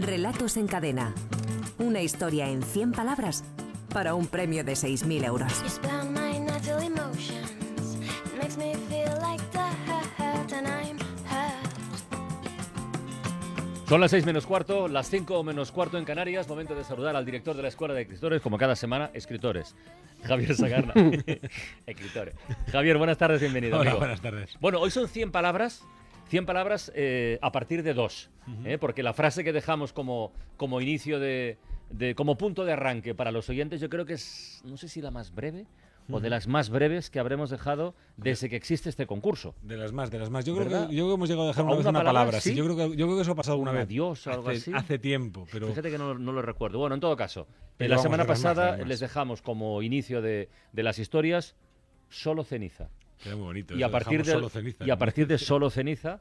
Relatos en cadena. Una historia en 100 palabras para un premio de 6.000 euros. Son las 6 menos cuarto, las 5 menos cuarto en Canarias. Momento de saludar al director de la Escuela de Escritores, como cada semana, escritores. Javier Sagarna. escritores. Javier, buenas tardes, bienvenido. Hola, amigo. buenas tardes. Bueno, hoy son 100 palabras. 100 palabras eh, a partir de dos, ¿eh? porque la frase que dejamos como, como inicio de, de- como punto de arranque para los oyentes, yo creo que es, no sé si la más breve o de las más breves que habremos dejado desde que existe este concurso. De las más, de las más. Yo creo, que, yo creo que hemos llegado a dejar ¿A una vez una palabra? palabra. sí. ¿Sí? Yo, creo que, yo creo que eso ha pasado alguna Un vez. adiós o algo hace, así. Hace tiempo, pero Fíjate que no, no lo recuerdo. Bueno, en todo caso, Pero la semana pasada más. les dejamos como inicio de, de las historias solo ceniza. Era muy bonito. Y a, partir de, solo ceniza, y a ¿no? partir de solo ceniza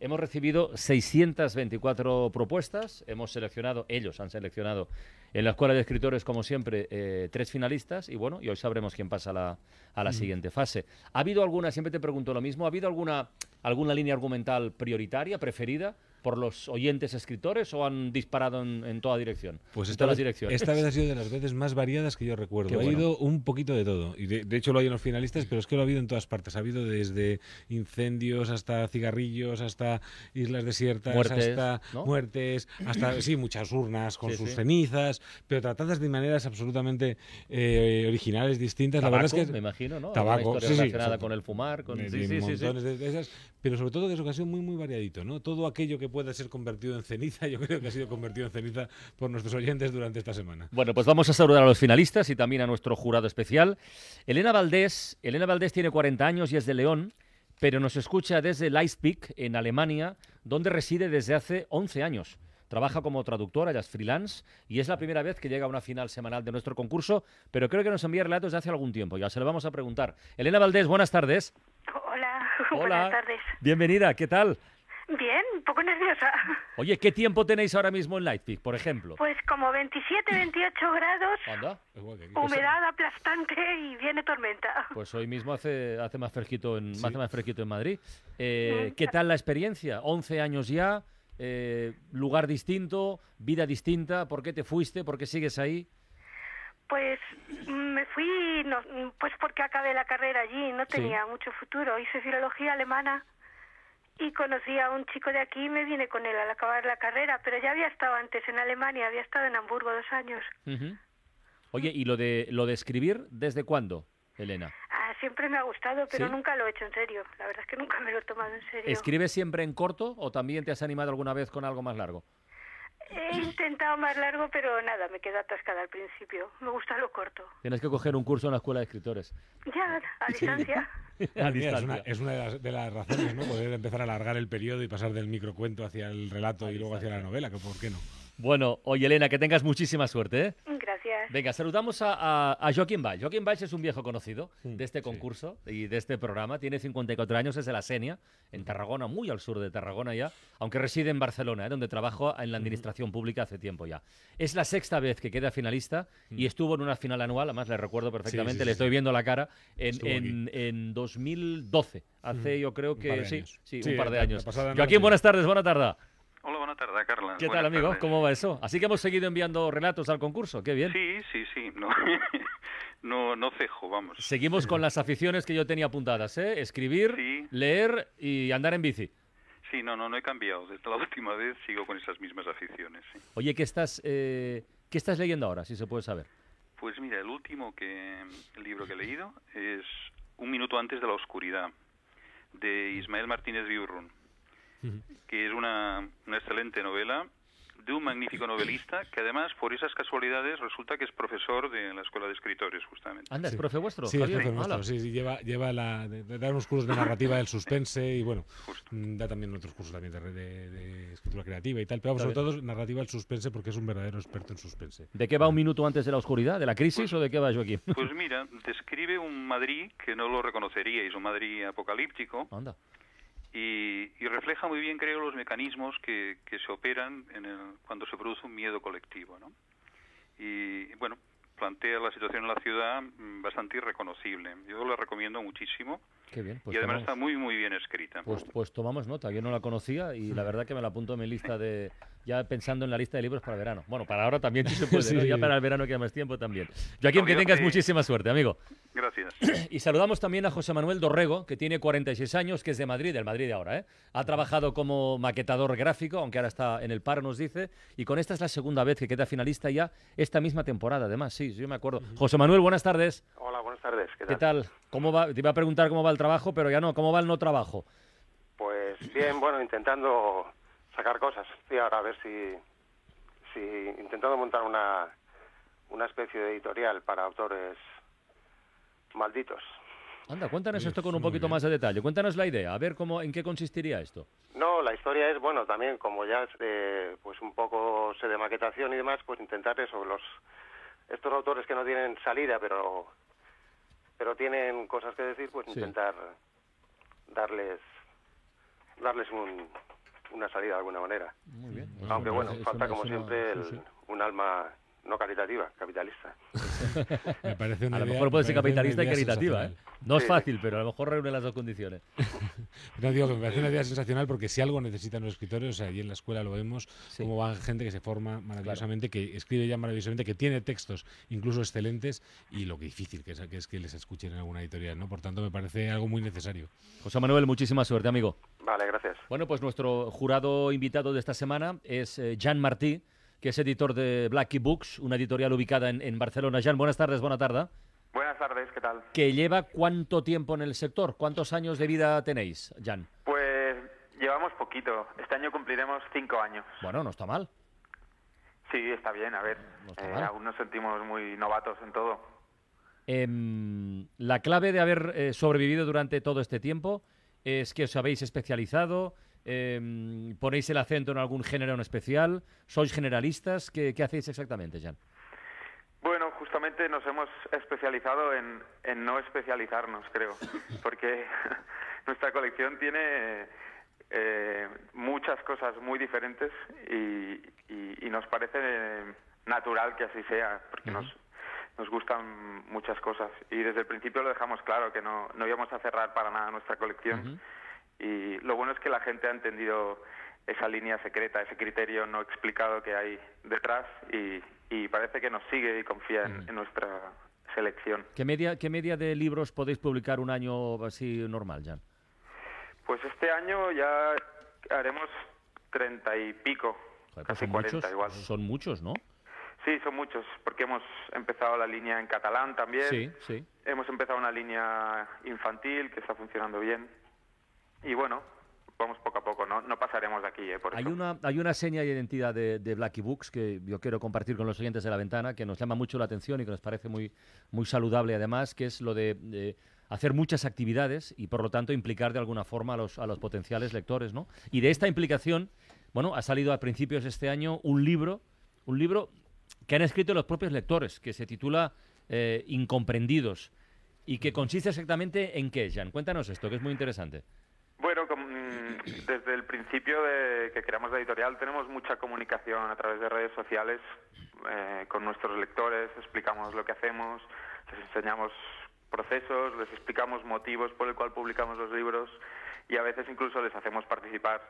hemos recibido 624 propuestas. Hemos seleccionado, ellos han seleccionado en la Escuela de Escritores, como siempre, eh, tres finalistas. Y bueno, y hoy sabremos quién pasa a la, a la siguiente fase. ¿Ha habido alguna, siempre te pregunto lo mismo, ¿ha habido alguna, alguna línea argumental prioritaria, preferida? Por los oyentes escritores o han disparado en, en toda dirección? Pues en esta todas vez, las direcciones. esta vez ha sido de las veces más variadas que yo recuerdo. Qué Ha bueno. habido un poquito de todo. Y de, de hecho lo hay en los finalistas, pero es que lo ha habido en todas partes. Ha habido desde incendios hasta cigarrillos, hasta islas desiertas, Muertes, hasta ¿no? muertes, hasta sí, muchas urnas con Sí, sus sí. cenizas, pero tratadas de maneras absolutamente eh, originales, distintas. La verdad es que me imagino, ¿no? Tabaco, Alguna historia sí, relacionada con el fumar, con... de- sí, de sí, sí, sí. montones de- de esas, pero sobre todo que es ocasión muy muy variadito, ¿no? Todo aquello que pueda ser convertido en ceniza, yo creo que ha sido convertido en ceniza por nuestros oyentes durante esta semana. Bueno, pues vamos a saludar a los finalistas y también a nuestro jurado especial. Elena Valdés, Elena Valdés tiene 40 años y es de León, pero nos escucha desde Leipzig, en Alemania, donde reside desde hace 11 años. Trabaja como traductora, ella es freelance y es la primera vez que llega a una final semanal de nuestro concurso, pero creo que nos envía relatos de hace algún tiempo. Ya se lo vamos a preguntar. Elena Valdés, buenas tardes. Hola, buenas tardes. Bienvenida, ¿qué tal? Bien, un poco nerviosa. Oye, ¿qué tiempo tenéis ahora mismo en Leipzig, por ejemplo? Pues como 27, 28 grados, Anda. Humedad aplastante y viene tormenta. Pues hoy mismo hace, hace más fresquito en Sí. hace más fresquito en Madrid. Eh, Mm. ¿Qué tal la experiencia? 11 años ya, eh, lugar distinto, vida distinta. ¿Por qué te fuiste? ¿Por qué sigues ahí? Pues me fui, no, pues porque acabé la carrera allí, no Sí. tenía mucho futuro. Hice filología alemana y conocí a un chico de aquí y me vine con él al acabar la carrera, pero ya había estado antes en Alemania, había estado en Hamburgo dos años. Oye, ¿y lo de lo de escribir desde cuándo, Elena? Ah, siempre me ha gustado, pero ¿Sí? nunca lo he hecho en serio. La verdad es que nunca me lo he tomado en serio. ¿Escribes siempre en corto o también te has animado alguna vez con algo más largo? He intentado más largo, pero nada, me quedé atascada al principio. Me gusta lo corto. Tienes que coger un curso en la escuela de escritores. Ya, a distancia. A Mira, es, una, distancia. es una de las, de las razones, ¿no? Poder empezar a alargar el periodo y pasar del microcuento hacia el relato y luego hacia la novela, que por qué no. Bueno, oye Elena, que tengas muchísima suerte, ¿eh? Gracias. Venga, saludamos a, a, a Joaquín Valls. Joaquín Valls es un viejo conocido de este sí. concurso y de este programa. Tiene 54 años, es de la Senia, en Tarragona, muy al sur de Tarragona ya, aunque reside en Barcelona, ¿eh? donde trabajo en la administración pública hace tiempo ya. Es la sexta vez que queda finalista y estuvo en una final anual, además le recuerdo perfectamente, sí, le sí, estoy sí. viendo la cara, en, en, en 2012. Hace yo creo que sí, sí, Sí, un par de años. Joaquín, sí. buenas tardes, buena tarde. Hola, buenas tardes, Carla. ¿Qué tal, Buenas amigo? tardes. ¿Cómo va eso? Así que hemos seguido enviando relatos al concurso, qué bien. Sí, sí, sí. No, no, no cejo, vamos. Seguimos con las aficiones que yo tenía apuntadas, ¿eh? Escribir, Sí. leer y andar en bici. Sí, no, no, no he cambiado. Desde la última vez sigo con esas mismas aficiones. sí. Oye, ¿qué estás, eh, ¿qué estás leyendo ahora, si se puede saber? Pues mira, el último que, el libro que he leído es Un minuto antes de la oscuridad, de Ismael Martínez Viurrun, que es una, una excelente novela de un magnífico novelista que además, por esas casualidades, resulta que es profesor de la Escuela de Escritores, justamente. Anda, ¿es Sí. profe vuestro? Sí, es profe nuestro, sí, sí, lleva, lleva la, de, de dar unos cursos de narrativa del suspense y bueno, Justo. mm, da también otros cursos también de, de- de escritura creativa y tal, pero sobre todo narrativa del suspense porque es un verdadero experto en suspense. ¿De qué va un minuto antes de la oscuridad? ¿De la crisis o de qué va, Joaquín? Pues mira, describe un Madrid que no lo reconoceríais, un Madrid apocalíptico, Anda. Y, y refleja muy bien, creo, los mecanismos que, que se operan en el- cuando se produce un miedo colectivo, ¿no? Y, bueno, plantea la situación en la ciudad mm, bastante irreconocible. Yo lo recomiendo muchísimo. Qué bien. Pues y además tomamos- está muy, muy bien escrita. Pues, pues tomamos nota, yo no la conocía y la verdad que me la apunto en mi lista de. Ya pensando en la lista de libros para verano. Bueno, para ahora también se puede, ¿no? Ya para el verano queda más tiempo también. Joaquín, que Amigo, tengas sí. muchísima suerte, amigo. Gracias. Y saludamos también a José Manuel Dorrego, que tiene 46 años, que es de Madrid, del Madrid de ahora, ¿eh? Ha trabajado como maquetador gráfico, aunque ahora está en el paro, nos dice, y con esta es la segunda vez que queda finalista ya esta misma temporada, además, sí, sí, yo me acuerdo. José Manuel, buenas tardes. Hola, tardes. ¿Qué tal? ¿Qué tal? ¿Cómo va? Te iba a preguntar cómo va el trabajo, pero ya no, ¿cómo va el no trabajo? Pues bien, bueno, intentando sacar cosas. Estoy ahora a ver si, si intentando montar una, una especie de editorial para autores malditos. Anda, cuéntanos Oye, esto con un poquito más de detalle. Cuéntanos la idea, a ver cómo, en qué consistiría esto. No, la historia es, bueno, también como ya pues un poco sé de maquetación y demás, pues intentar eso, los estos autores que no tienen salida, pero pero tienen cosas que decir, pues Sí. intentar darles darles un, una salida de alguna manera. Muy bien. Aunque bueno, falta como siempre el- un alma no caritativa, capitalista. Me parece una A lo idea- mejor puede me ser capitalista y caritativa, ¿eh? No es Sí. fácil, pero a lo mejor reúne las dos condiciones. No digo que me parece una idea sensacional porque si algo necesitan los escritores, o sea, allí en la escuela lo vemos, Sí. cómo va gente que se forma maravillosamente, que escribe ya maravillosamente, que tiene textos incluso excelentes y lo que difícil que es, que es que les escuchen en alguna editorial, ¿no? Por tanto, me parece algo muy necesario. José Manuel, muchísima suerte, amigo. Vale, gracias. Bueno, pues nuestro jurado invitado de esta semana es eh, Jan Martí, que es editor de Blackie Books, una editorial ubicada en, en Barcelona. Jan, buenas tardes, buena tarde. Buenas tardes, ¿qué tal? ¿Que lleva cuánto tiempo en el sector? ¿Cuántos años de vida tenéis, Jan? Pues llevamos poquito. Este año cumpliremos cinco años. Bueno, no está mal. Sí, está bien, a ver. No está eh, mal. aún nos sentimos muy novatos en todo. Em, la clave de haber eh, sobrevivido durante todo este tiempo es que os habéis especializado, em, ponéis el acento en algún género en especial, sois generalistas. ¿Qué, qué hacéis exactamente, Jan? Bueno, justamente nos hemos especializado en, en no especializarnos, creo, porque nuestra colección tiene eh, muchas cosas muy diferentes y, y- y nos parece natural que así sea, porque nos, nos gustan muchas cosas. Y desde el principio lo dejamos claro, que no, no íbamos a cerrar para nada nuestra colección. Y lo bueno es que la gente ha entendido esa línea secreta, ese criterio no explicado que hay detrás y, y parece que nos sigue y confía en, en nuestra selección. ¿Qué media, ¿Qué media de libros podéis publicar un año así normal, Jan? Pues este año ya haremos treinta y pico, Joder, pues casi cuarenta igual. Son muchos, ¿no? Sí, son muchos, porque hemos empezado la línea en catalán también. Sí, sí. Hemos empezado una línea infantil que está funcionando bien. Y bueno, vamos poco a poco, no, no pasaremos de aquí, ¿eh? Por Hay eso. una, hay una seña de identidad de, de Blackie Books que yo quiero compartir con los oyentes de la ventana, que nos llama mucho la atención y que nos parece muy, muy saludable además, que es lo de, de hacer muchas actividades y por lo tanto implicar de alguna forma a los, a los potenciales lectores. ¿no? Y de esta implicación, bueno, ha salido a principios de este año un libro, un libro que han escrito los propios lectores, que se titula eh, Incomprendidos y que consiste exactamente en qué, Jan. Cuéntanos esto, que es muy interesante. Bueno, mm, desde el principio de que creamos la editorial tenemos mucha comunicación a través de redes sociales eh, con nuestros lectores, explicamos lo que hacemos, les enseñamos procesos, les explicamos motivos por el cual publicamos los libros y a veces incluso les hacemos participar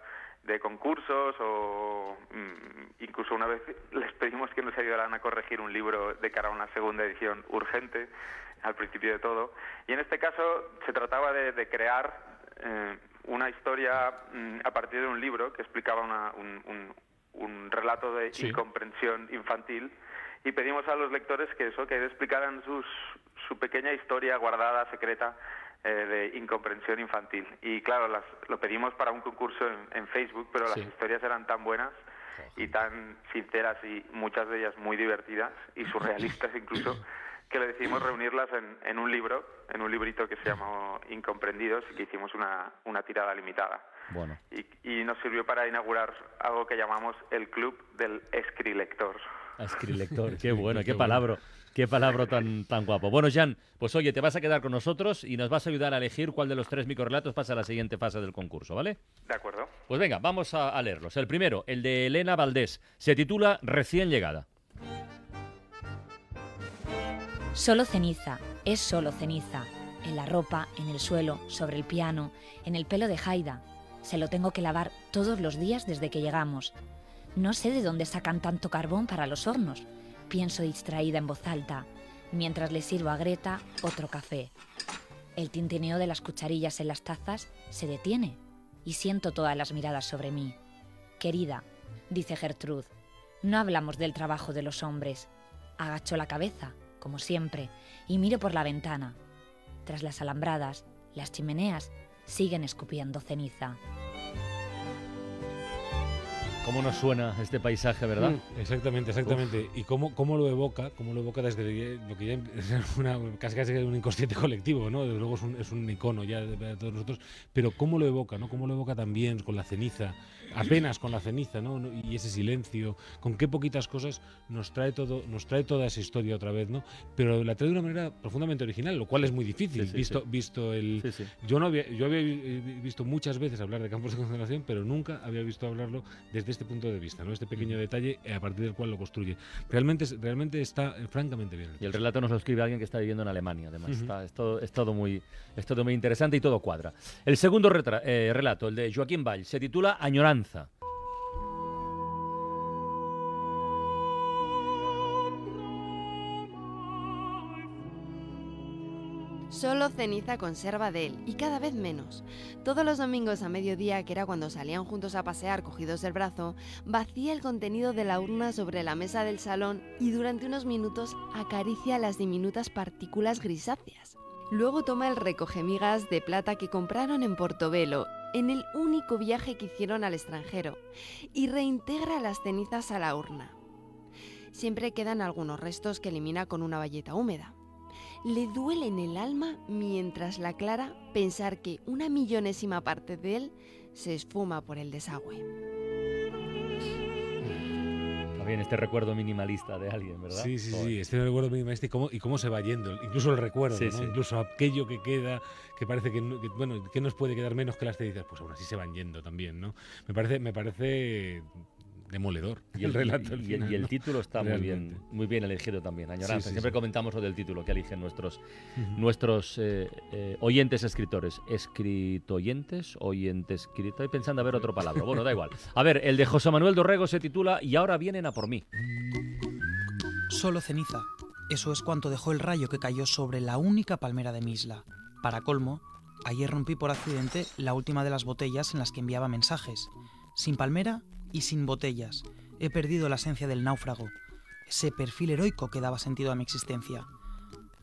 de concursos o mm, incluso una vez les pedimos que nos ayudaran a corregir un libro de cara a una segunda edición urgente al principio de todo. Y en este caso se trataba de, de crear eh, una historia mm, a partir de un libro que explicaba una- un, un- un relato de Sí. incomprensión infantil y pedimos a los lectores que eso, que explicaran sus, su pequeña historia guardada, secreta, eh, de incomprensión infantil. Y claro, las- lo pedimos para un concurso en, en Facebook, pero Sí. las historias eran tan buenas y tan sinceras y muchas de ellas muy divertidas y surrealistas incluso, que le decidimos reunirlas en, en un libro, en un librito que se llamó Incomprendidos y que hicimos una, una tirada limitada. Bueno. Y, y nos sirvió para inaugurar algo que llamamos el Club del Escrilector. Escrilector, qué bueno, qué qué bueno. palabra, qué palabra tan, tan guapo. Bueno, Jan, pues oye, te vas a quedar con nosotros y nos vas a ayudar a elegir cuál de los tres microrelatos pasa a la siguiente fase del concurso, ¿vale? ¿De acuerdo? Pues venga, vamos a, a leerlos. El primero, el de Elena Valdés, se titula Recién llegada. Solo ceniza, es solo ceniza. En la ropa, en el suelo, sobre el piano, en el pelo de Haida. Se lo tengo que lavar todos los días desde que llegamos. No sé de dónde sacan tanto carbón para los hornos. Pienso distraída en voz alta, mientras le sirvo a Greta otro café. El tintineo de las cucharillas en las tazas se detiene y siento todas las miradas sobre mí. Querida, dice Gertrude, no hablamos del trabajo de los hombres. Agacho la cabeza, como siempre, y miro por la ventana. Tras las alambradas, las chimeneas siguen escupiendo ceniza. ¿Cómo nos suena este paisaje, verdad? Mm, exactamente, exactamente. Y cómo, cómo lo evoca, cómo lo evoca desde lo que ya es una, casi casi un inconsciente colectivo, ¿no? Desde luego es un, es un icono ya de, todos nosotros, pero cómo lo evoca, ¿no? Cómo lo evoca también con la ceniza, apenas con la ceniza, ¿no? Y ese silencio, con qué poquitas cosas nos trae todo, nos trae toda esa historia otra vez, ¿no? Pero la trae de una manera profundamente original, lo cual es muy difícil, visto, visto el. Yo no había, yo había visto muchas veces hablar de campos de concentración, pero nunca había visto hablarlo desde este punto de vista, ¿no? Este pequeño detalle eh, a partir del cual lo construye. Realmente, realmente está eh, francamente bien. Y el relato nos lo escribe alguien que está viviendo en Alemania, además. está, es, todo, es, todo, muy, es todo muy interesante y todo cuadra. El segundo eh, relato, el de Joaquín Vall, se titula Añoranza. Ceniza conserva de él, y cada vez menos. Todos los domingos a mediodía, que era cuando salían juntos a pasear cogidos del brazo, vacía el contenido de la urna sobre la mesa del salón y durante unos minutos acaricia las diminutas partículas grisáceas. Luego toma el recogemigas de plata que compraron en Portobelo, en el único viaje que hicieron al extranjero, y reintegra las cenizas a la urna. Siempre quedan algunos restos que elimina con una valleta húmeda le duele en el alma mientras la clara pensar que una millonésima parte de él se esfuma por el desagüe. También este recuerdo minimalista de alguien, ¿verdad? Sí, sí, sí, este recuerdo minimalista y cómo, y cómo se va yendo, incluso el recuerdo, incluso aquello que queda, que parece que, bueno, que nos puede quedar menos que las cenizas, pues aún así se van yendo también, ¿no? Me parece, me parece demoledor y el, relato. Y, el, título está muy bien, muy bien elegido también, Añoranza. Siempre comentamos lo del título que eligen nuestros, nuestros eh, eh, oyentes escritores. Escritoyentes, oyentes, escritor. Estoy pensando a ver otra palabra. Bueno, da igual. A ver, el de José Manuel Dorrego se titula Y ahora vienen a por mí. Solo ceniza. Eso es cuanto dejó el rayo que cayó sobre la única palmera de mi isla. Para colmo, ayer rompí por accidente la última de las botellas en las que enviaba mensajes. Sin palmera y sin botellas. He perdido la esencia del náufrago, ese perfil heroico que daba sentido a mi existencia.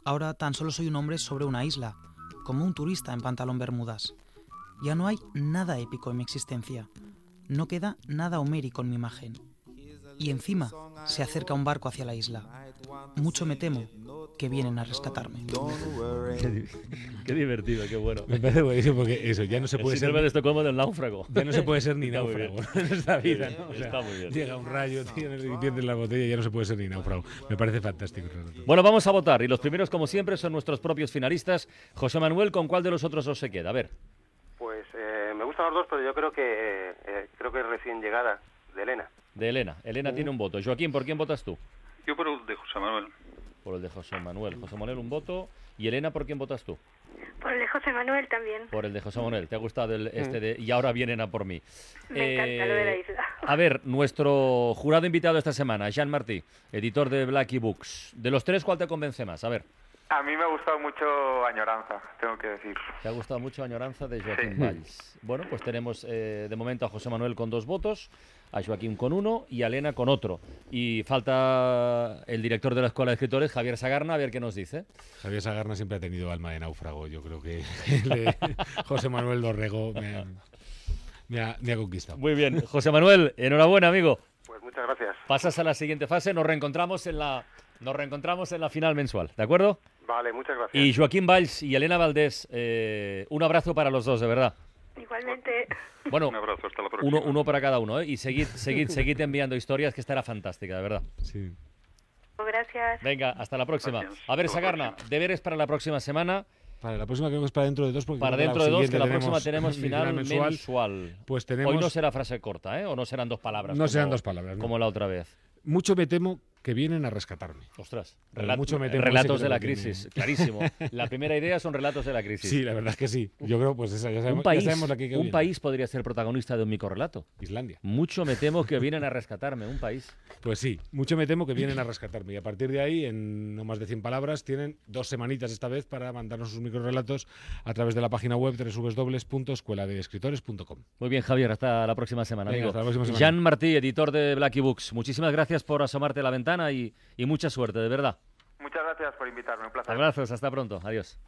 Ahora tan solo soy un hombre sobre una isla, como un turista en pantalón bermudas. Ya no hay nada épico en mi existencia. No queda nada homérico en mi imagen. Y encima se acerca un barco hacia la isla. Mucho me temo que vienen a rescatarme. qué, divertido, qué bueno. Me parece buenísimo porque eso, ya no se puede ser. de Estocolmo del náufrago. Ya no se puede ser ni náufrago en esta vida. ¿no? Está muy bien. Llega un rayo, tío, y pierdes la botella y ya no se puede ser ni náufrago. Me parece fantástico. Bueno, vamos a votar y los primeros, como siempre, son nuestros propios finalistas. José Manuel, ¿con cuál de los otros dos se queda? A ver. Pues eh, me gustan los dos, pero yo creo que eh, creo que es recién llegada de Elena. De Elena. Elena tiene un voto. Joaquín, ¿por quién votas tú? Yo por el de José Manuel por el de José Manuel. José Manuel, un voto. ¿Y Elena, por quién votas tú? Por el de José Manuel también. Por el de José Manuel. ¿Te ha gustado el, este de y ahora vienen a por mí? Me encanta lo de la isla. A ver, nuestro jurado invitado esta semana, Jean Martí, editor de Blacky Books. De los tres, ¿cuál te convence más? A ver. A mí me ha gustado mucho Añoranza, tengo que decir. ¿Te ha gustado mucho Añoranza de Joaquín Valls? Bueno, pues tenemos eh, de momento a José Manuel con dos votos, a Joaquín con uno y a Elena con otro. Y falta el director de la Escuela de Escritores, Javier Sagarna, a ver qué nos dice. Javier Sagarna siempre ha tenido alma de náufrago. Yo creo que José Manuel Dorrego me ha, conquistado. Muy bien. José Manuel, enhorabuena, amigo. Pues muchas gracias. Pasas a la siguiente fase. Nos reencontramos en la, nos reencontramos en la final mensual. ¿De acuerdo? Vale, muchas gracias. Y Joaquín Valls y Elena Valdés, eh, un abrazo para los dos, de verdad. Igualmente. Bueno, un abrazo, hasta la próxima. Uno, uno para cada uno, ¿eh? Y seguid, seguid, seguid enviando historias, que estará fantástica, de verdad. Sí. Gracias. Venga, hasta la próxima. A ver, Sagarna, deberes para la próxima semana. Para la próxima creo que es para dentro de dos. Porque para dentro de dos, que la próxima tenemos final mensual. Pues tenemos... Hoy no será frase corta, ¿eh? O no serán dos palabras. No serán dos palabras. Como la otra vez. Mucho me temo que vienen a rescatarme. Ostras, Pero relat- mucho me temo relatos de la crisis, clarísimo. La primera idea son relatos de la crisis. Sí, la verdad es que sí. Yo creo, pues esa, ya sabemos, un país, ya sabemos aquí que un viene. país podría ser protagonista de un microrelato. Islandia. Mucho me temo que vienen a rescatarme, un país. Pues sí, mucho me temo que vienen a rescatarme. Y a partir de ahí, en no más de 100 palabras, tienen dos semanitas esta vez para mandarnos sus microrelatos a través de la página web www.escueladeescritores.com. Muy bien, Javier, hasta la próxima semana, Venga, amigo. hasta la próxima semana. Jan Martí, editor de Blacky Books. Muchísimas gracias por asomarte a la ventana y, y mucha suerte, de verdad. Muchas gracias por invitarme, un placer. Abrazos, hasta pronto. Adiós.